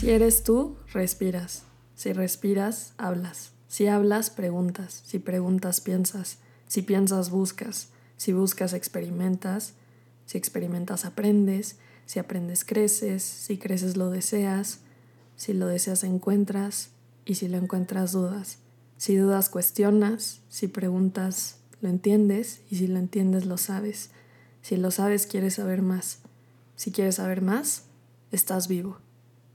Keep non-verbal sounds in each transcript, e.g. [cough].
Si eres tú, respiras. Si respiras, hablas. Si hablas, preguntas. Si preguntas, piensas. Si piensas, buscas. Si buscas, experimentas. Si experimentas, aprendes. Si aprendes, creces. Si creces, lo deseas. Si lo deseas, encuentras. Y si lo encuentras, dudas. Si dudas, cuestionas. Si preguntas, lo entiendes. Y si lo entiendes, lo sabes. Si lo sabes, quieres saber más. Si quieres saber más, estás vivo.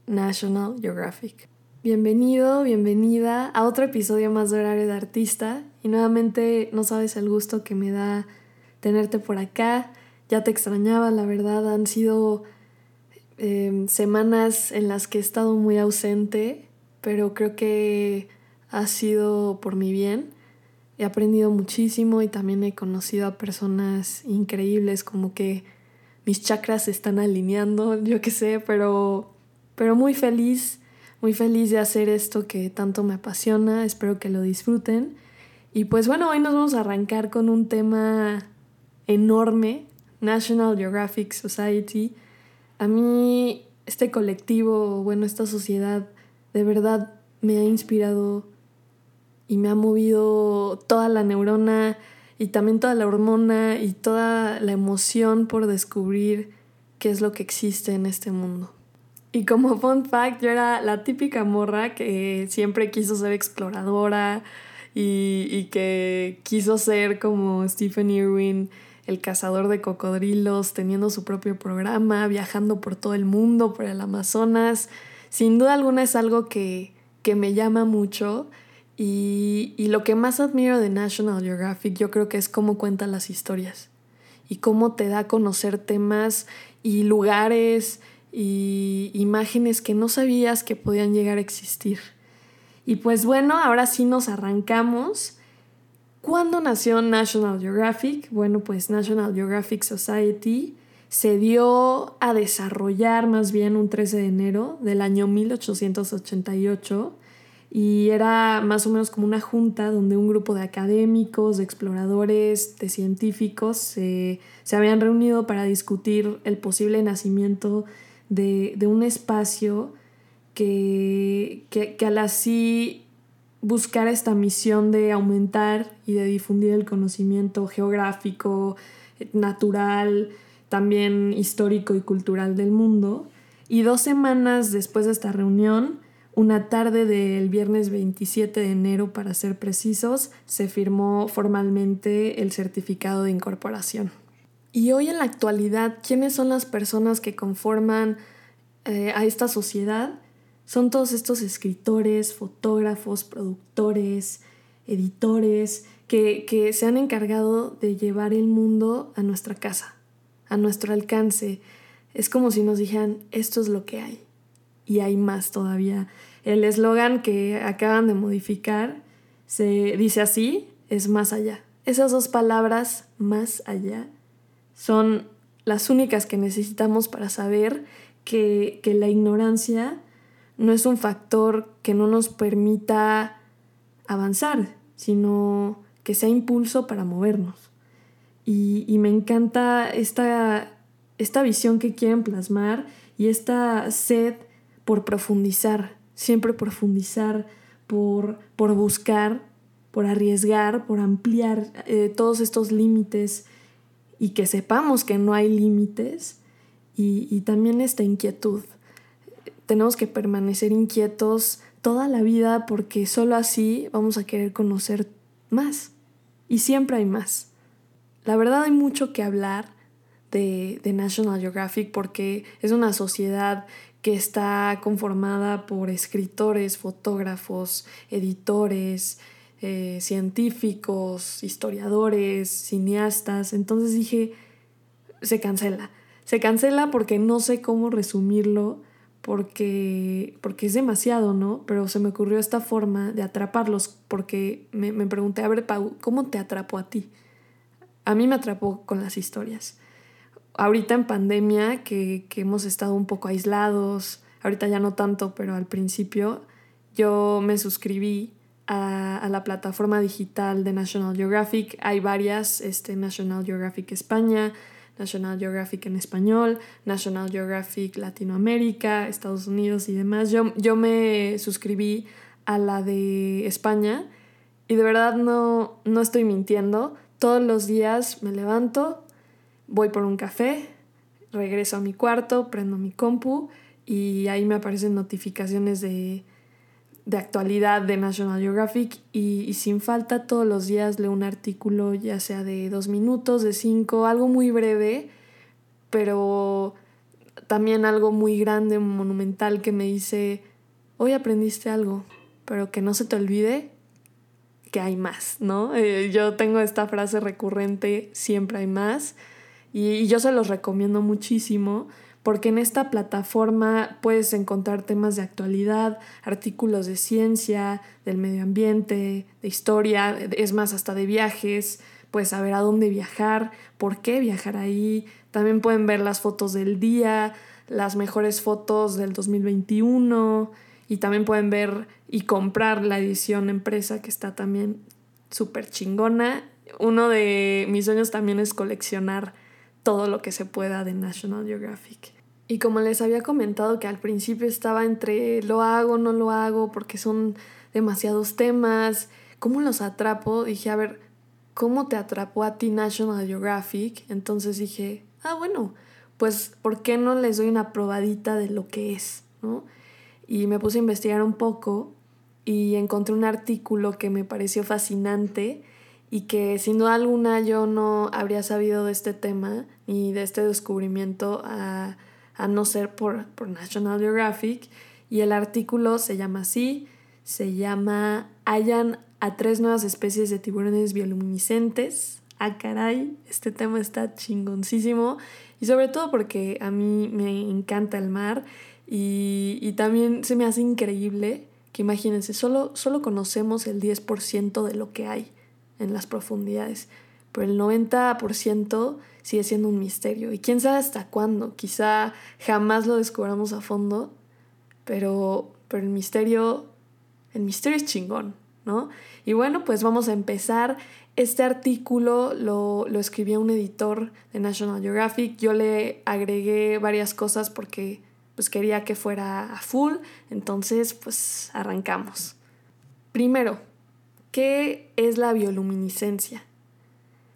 National Geographic. Bienvenido, bienvenida a otro episodio más de Horario de Artista y nuevamente no sabes el gusto que me da tenerte por acá. Ya te extrañaba, la verdad, han sido em, semanas en las que he estado muy ausente, pero creo que ha sido por mi bien. He aprendido muchísimo y también he conocido a personas increíbles, como que mis chakras se están alineando, [laughs] yo qué sé, pero pero muy feliz, muy feliz de hacer esto que tanto me apasiona, espero que lo disfruten. Y pues bueno, hoy nos vamos a arrancar con un tema enorme, National Geographic Society. A mí este colectivo, bueno, esta sociedad, de verdad me ha inspirado y me ha movido toda la neurona y también toda la hormona y toda la emoción por descubrir qué es lo que existe en este mundo. Y como fun fact, yo era la típica morra que siempre quiso ser exploradora y, que quiso ser como Stephen Irwin, el cazador de cocodrilos, teniendo su propio programa, viajando por todo el mundo, por el Amazonas. Sin duda alguna es algo que, me llama mucho. Y, y, lo que más admiro de National Geographic yo creo que es cómo cuenta las historias y cómo te da a conocer temas y lugares y imágenes que no sabías que podían llegar a existir. Y pues bueno, ahora sí nos arrancamos. ¿Cuándo nació National Geographic? Bueno, pues National Geographic Society se dio a desarrollar más bien un 13 de enero del año 1888 y era más o menos como una junta donde un grupo de académicos, de exploradores, de científicos se, se habían reunido para discutir el posible nacimiento de, un espacio que, que, al así buscar esta misión de aumentar y de difundir el conocimiento geográfico, natural, también histórico y cultural del mundo. Y dos semanas después de esta reunión, una tarde del viernes 27 de enero, para ser precisos, se firmó formalmente el certificado de incorporación. Y hoy en la actualidad, ¿quiénes son las personas que conforman eh, a esta sociedad? Son todos estos escritores, fotógrafos, productores, editores, que, que se han encargado de llevar el mundo a nuestra casa, a nuestro alcance. Es como si nos dijeran, esto es lo que hay. Y hay más todavía. El eslogan que acaban de modificar se dice así, es más allá. Esas dos palabras, más allá, son las únicas que necesitamos para saber que, la ignorancia no es un factor que no nos permita avanzar, sino que sea impulso para movernos. Y, me encanta esta, esta visión que quieren plasmar y esta sed por profundizar, siempre profundizar, por, por buscar, por arriesgar, por ampliar eh, todos estos límites y que sepamos que no hay límites y, también esta inquietud. Tenemos que permanecer inquietos toda la vida porque solo así vamos a querer conocer más y siempre hay más. La verdad hay mucho que hablar de, de, National Geographic porque es una sociedad que está conformada por escritores, fotógrafos, editores, eh, científicos, historiadores, cineastas. Entonces dije, se cancela. Se cancela porque no sé cómo resumirlo, porque, porque es demasiado, ¿no? Pero se me ocurrió esta forma de atraparlos, porque me, me pregunté, a ver, Pau, ¿cómo te atrapó a ti? A mí me atrapó con las historias. Ahorita en pandemia, que, que hemos estado un poco aislados, ahorita ya no tanto, pero al principio yo me suscribí a, la plataforma digital de National Geographic. Hay varias, este, National Geographic España, National Geographic en español, National Geographic Latinoamérica, Estados Unidos y demás. Yo, yo me suscribí a la de España y de verdad no, no estoy mintiendo. Todos los días me levanto, voy por un café, regreso a mi cuarto, prendo mi compu y ahí me aparecen notificaciones de, de actualidad de National Geographic y, sin falta todos los días leo un artículo ya sea de dos minutos, de cinco, algo muy breve, pero también algo muy grande, monumental que me dice, hoy aprendiste algo, pero que no se te olvide que hay más, ¿no? Eh, yo tengo esta frase recurrente, siempre hay más, y, y yo se los recomiendo muchísimo porque en esta plataforma puedes encontrar temas de actualidad, artículos de ciencia, del medio ambiente, de historia, es más, hasta de viajes, puedes saber a dónde viajar, por qué viajar ahí, también pueden ver las fotos del día, las mejores fotos del 2021 y también pueden ver y comprar la edición empresa que está también súper chingona. Uno de mis sueños también es coleccionar todo lo que se pueda de National Geographic. Y como les había comentado que al principio estaba entre lo hago, no lo hago, porque son demasiados temas, ¿cómo los atrapo? Dije, a ver, ¿cómo te atrapó a ti National Geographic? Entonces dije, ah, bueno, pues ¿por qué no les doy una probadita de lo que es? ¿no? Y me puse a investigar un poco y encontré un artículo que me pareció fascinante y que sin duda alguna yo no habría sabido de este tema ni de este descubrimiento a a no ser por, por National Geographic. Y el artículo se llama así, se llama Hayan a tres nuevas especies de tiburones bioluminiscentes. Ah, caray, este tema está chingoncísimo. Y sobre todo porque a mí me encanta el mar y, y también se me hace increíble que imagínense, solo, solo conocemos el 10% de lo que hay en las profundidades, pero el 90% sigue siendo un misterio. Y quién sabe hasta cuándo. Quizá jamás lo descubramos a fondo, pero, pero el misterio, el misterio es chingón, ¿no? Y bueno, pues vamos a empezar. Este artículo lo, lo escribió un editor de National Geographic. Yo le agregué varias cosas porque pues quería que fuera a full. Entonces, pues arrancamos. Primero, ¿qué es la bioluminiscencia?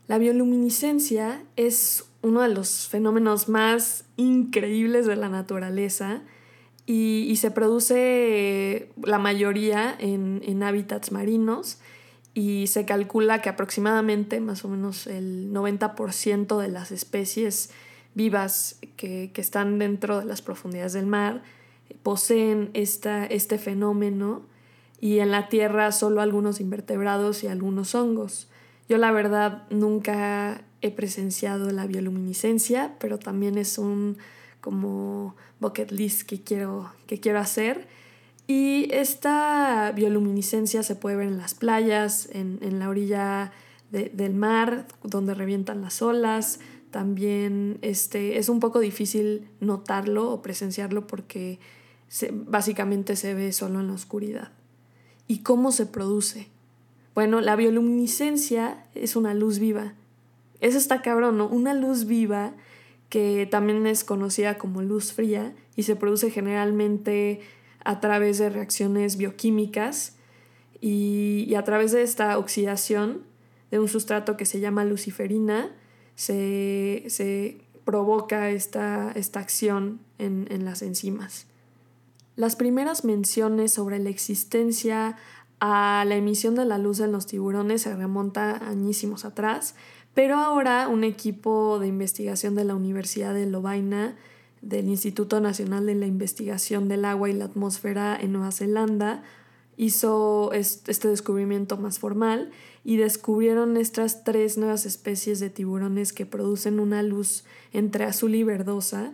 La bioluminiscencia es uno de los fenómenos más increíbles de la naturaleza y, se produce la mayoría en, hábitats marinos y se calcula que aproximadamente más o menos el 90% de las especies vivas que, están dentro de las profundidades del mar poseen esta, este fenómeno y en la Tierra solo algunos invertebrados y algunos hongos. Yo la verdad nunca he presenciado la bioluminiscencia, pero también es un como bucket list que quiero, que quiero hacer. Y esta bioluminiscencia se puede ver en las playas, en, la orilla del mar, donde revientan las olas. También este, es un poco difícil notarlo o presenciarlo porque básicamente se ve solo en la oscuridad. ¿Y cómo se produce? Bueno, la bioluminiscencia es una luz viva. Eso está cabrón, ¿no? Una luz viva que también es conocida como luz fría y se produce generalmente a través de reacciones bioquímicas y, a través de esta oxidación de un sustrato que se llama luciferina se, provoca esta, esta acción en, en las enzimas. Las primeras menciones sobre la existencia a la emisión de la luz en los tiburones se remonta añísimos atrás, pero ahora un equipo de investigación de la Universidad de Lovaina, del Instituto Nacional de la Investigación del Agua y la Atmósfera en Nueva Zelanda, hizo este descubrimiento más formal y descubrieron estas tres nuevas especies de tiburones que producen una luz entre azul y verdosa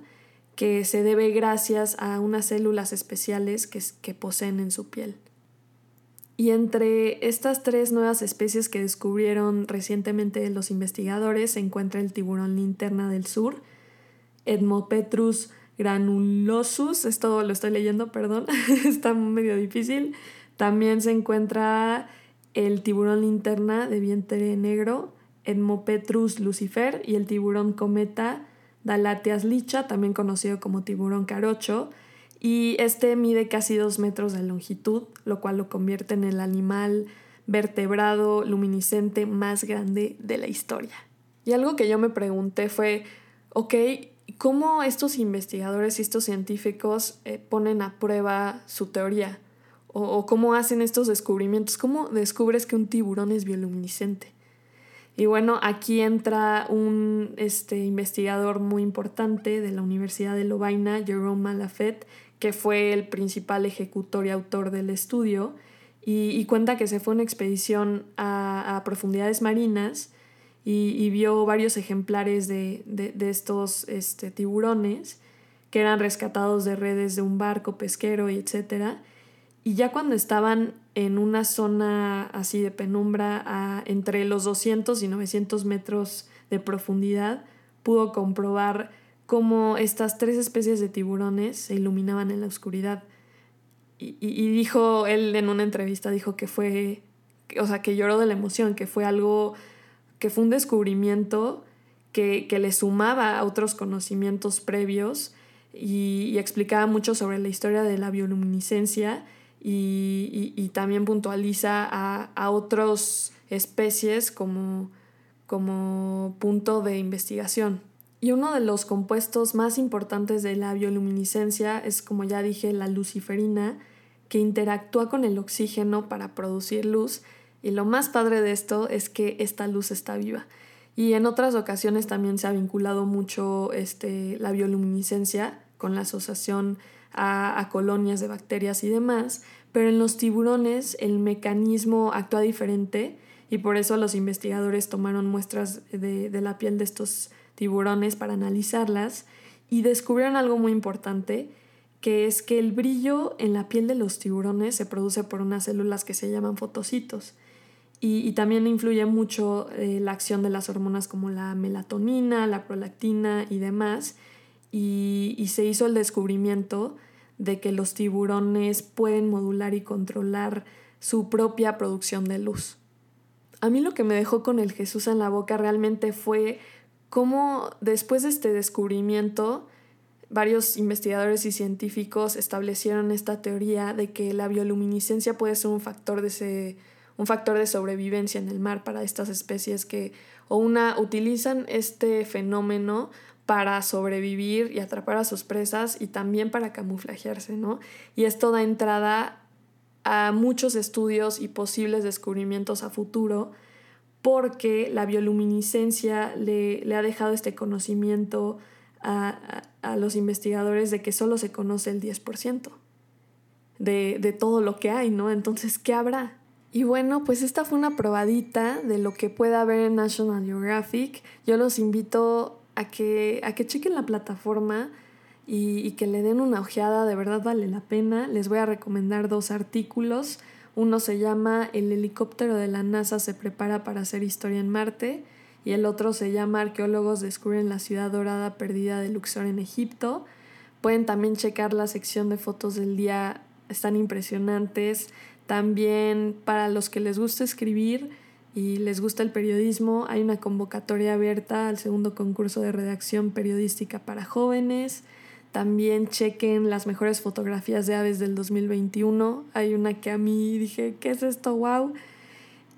que se debe gracias a unas células especiales que, que poseen en su piel. Y entre estas tres nuevas especies que descubrieron recientemente los investigadores se encuentra el tiburón linterna del sur, Edmopetrus granulosus, esto lo estoy leyendo, perdón, [laughs] está medio difícil. También se encuentra el tiburón linterna de vientre negro, Edmopetrus lucifer y el tiburón cometa Dalatias licha, también conocido como tiburón carocho, y este mide casi dos metros de longitud, lo cual lo convierte en el animal vertebrado luminiscente más grande de la historia. Y algo que yo me pregunté fue, ok, ¿cómo estos investigadores y estos científicos eh, ponen a prueba su teoría? O, o, cómo hacen estos descubrimientos? ¿Cómo descubres que un tiburón es bioluminiscente? Y bueno, aquí entra un este, investigador muy importante de la Universidad de Lovaina, Jerome Malafet, que fue el principal ejecutor y autor del estudio, y, cuenta que se fue a una expedición a, profundidades marinas y, vio varios ejemplares de, estos este, tiburones que eran rescatados de redes de un barco pesquero y etcétera. Y ya cuando estaban en una zona así de penumbra entre los 200 y 900 metros de profundidad, pudo comprobar cómo estas tres especies de tiburones se iluminaban en la oscuridad. Y, y, dijo, él en una entrevista dijo que fue, o sea, que lloró de la emoción, que fue algo, que fue un descubrimiento que, que le sumaba a otros conocimientos previos y, explicaba mucho sobre la historia de la bioluminiscencia y, y también puntualiza a, a otras especies como, como punto de investigación. Y uno de los compuestos más importantes de la bioluminiscencia es, como ya dije, la luciferina, que interactúa con el oxígeno para producir luz. Y lo más padre de esto es que esta luz está viva. Y en otras ocasiones también se ha vinculado mucho este, la bioluminiscencia con la asociación a, a, colonias de bacterias y demás, pero en los tiburones el mecanismo actúa diferente y por eso los investigadores tomaron muestras de, de la piel de estos tiburones para analizarlas y descubrieron algo muy importante, que es que el brillo en la piel de los tiburones se produce por unas células que se llaman fotocitos. Y, también influye mucho eh, la acción de las hormonas como la melatonina, la prolactina y demás. Y, se hizo el descubrimiento de que los tiburones pueden modular y controlar su propia producción de luz. A mí lo que me dejó con el Jesús en la boca realmente fue cómo después de este descubrimiento varios investigadores y científicos establecieron esta teoría de que la bioluminiscencia puede ser un factor de, un factor de sobrevivencia en el mar para estas especies que o una utilizan este fenómeno para sobrevivir y atrapar a sus presas y también para camuflajearse, ¿no? Y esto da entrada a muchos estudios y posibles descubrimientos a futuro porque la bioluminiscencia le, ha dejado este conocimiento a, los investigadores de que solo se conoce el 10% de, de todo lo que hay, ¿no? Entonces, ¿qué habrá? Y bueno, pues esta fue una probadita de lo que pueda haber en National Geographic. Yo los invito a que, a que chequen la plataforma y, y, que le den una ojeada, de verdad vale la pena. Les voy a recomendar dos artículos. Uno se llama El helicóptero de la NASA se prepara para hacer historia en Marte y el otro se llama Arqueólogos descubren la ciudad dorada perdida de Luxor en Egipto. Pueden también checar la sección de fotos del día, están impresionantes. También para los que les gusta escribir y les gusta el periodismo, hay una convocatoria abierta al segundo concurso de redacción periodística para jóvenes. También chequen las mejores fotografías de aves del 2021. Hay una que a mí dije, ¿qué es esto? ¡Wow!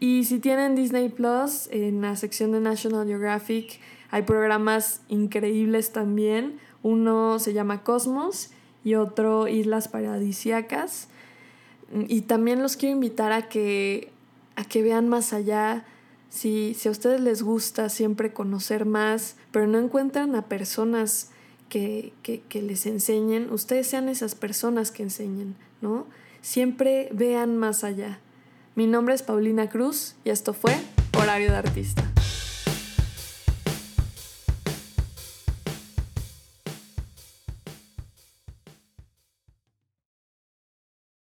Y si tienen Disney Plus, en la sección de National Geographic hay programas increíbles también. Uno se llama Cosmos y otro Islas Paradisiacas. Y también los quiero invitar a que, a que vean más allá. Si, si a ustedes les gusta siempre conocer más, pero no encuentran a personas que, que, les enseñen, ustedes sean esas personas que enseñen, ¿no? Siempre vean más allá. Mi nombre es Paulina Cruz y esto fue Horario de Artista.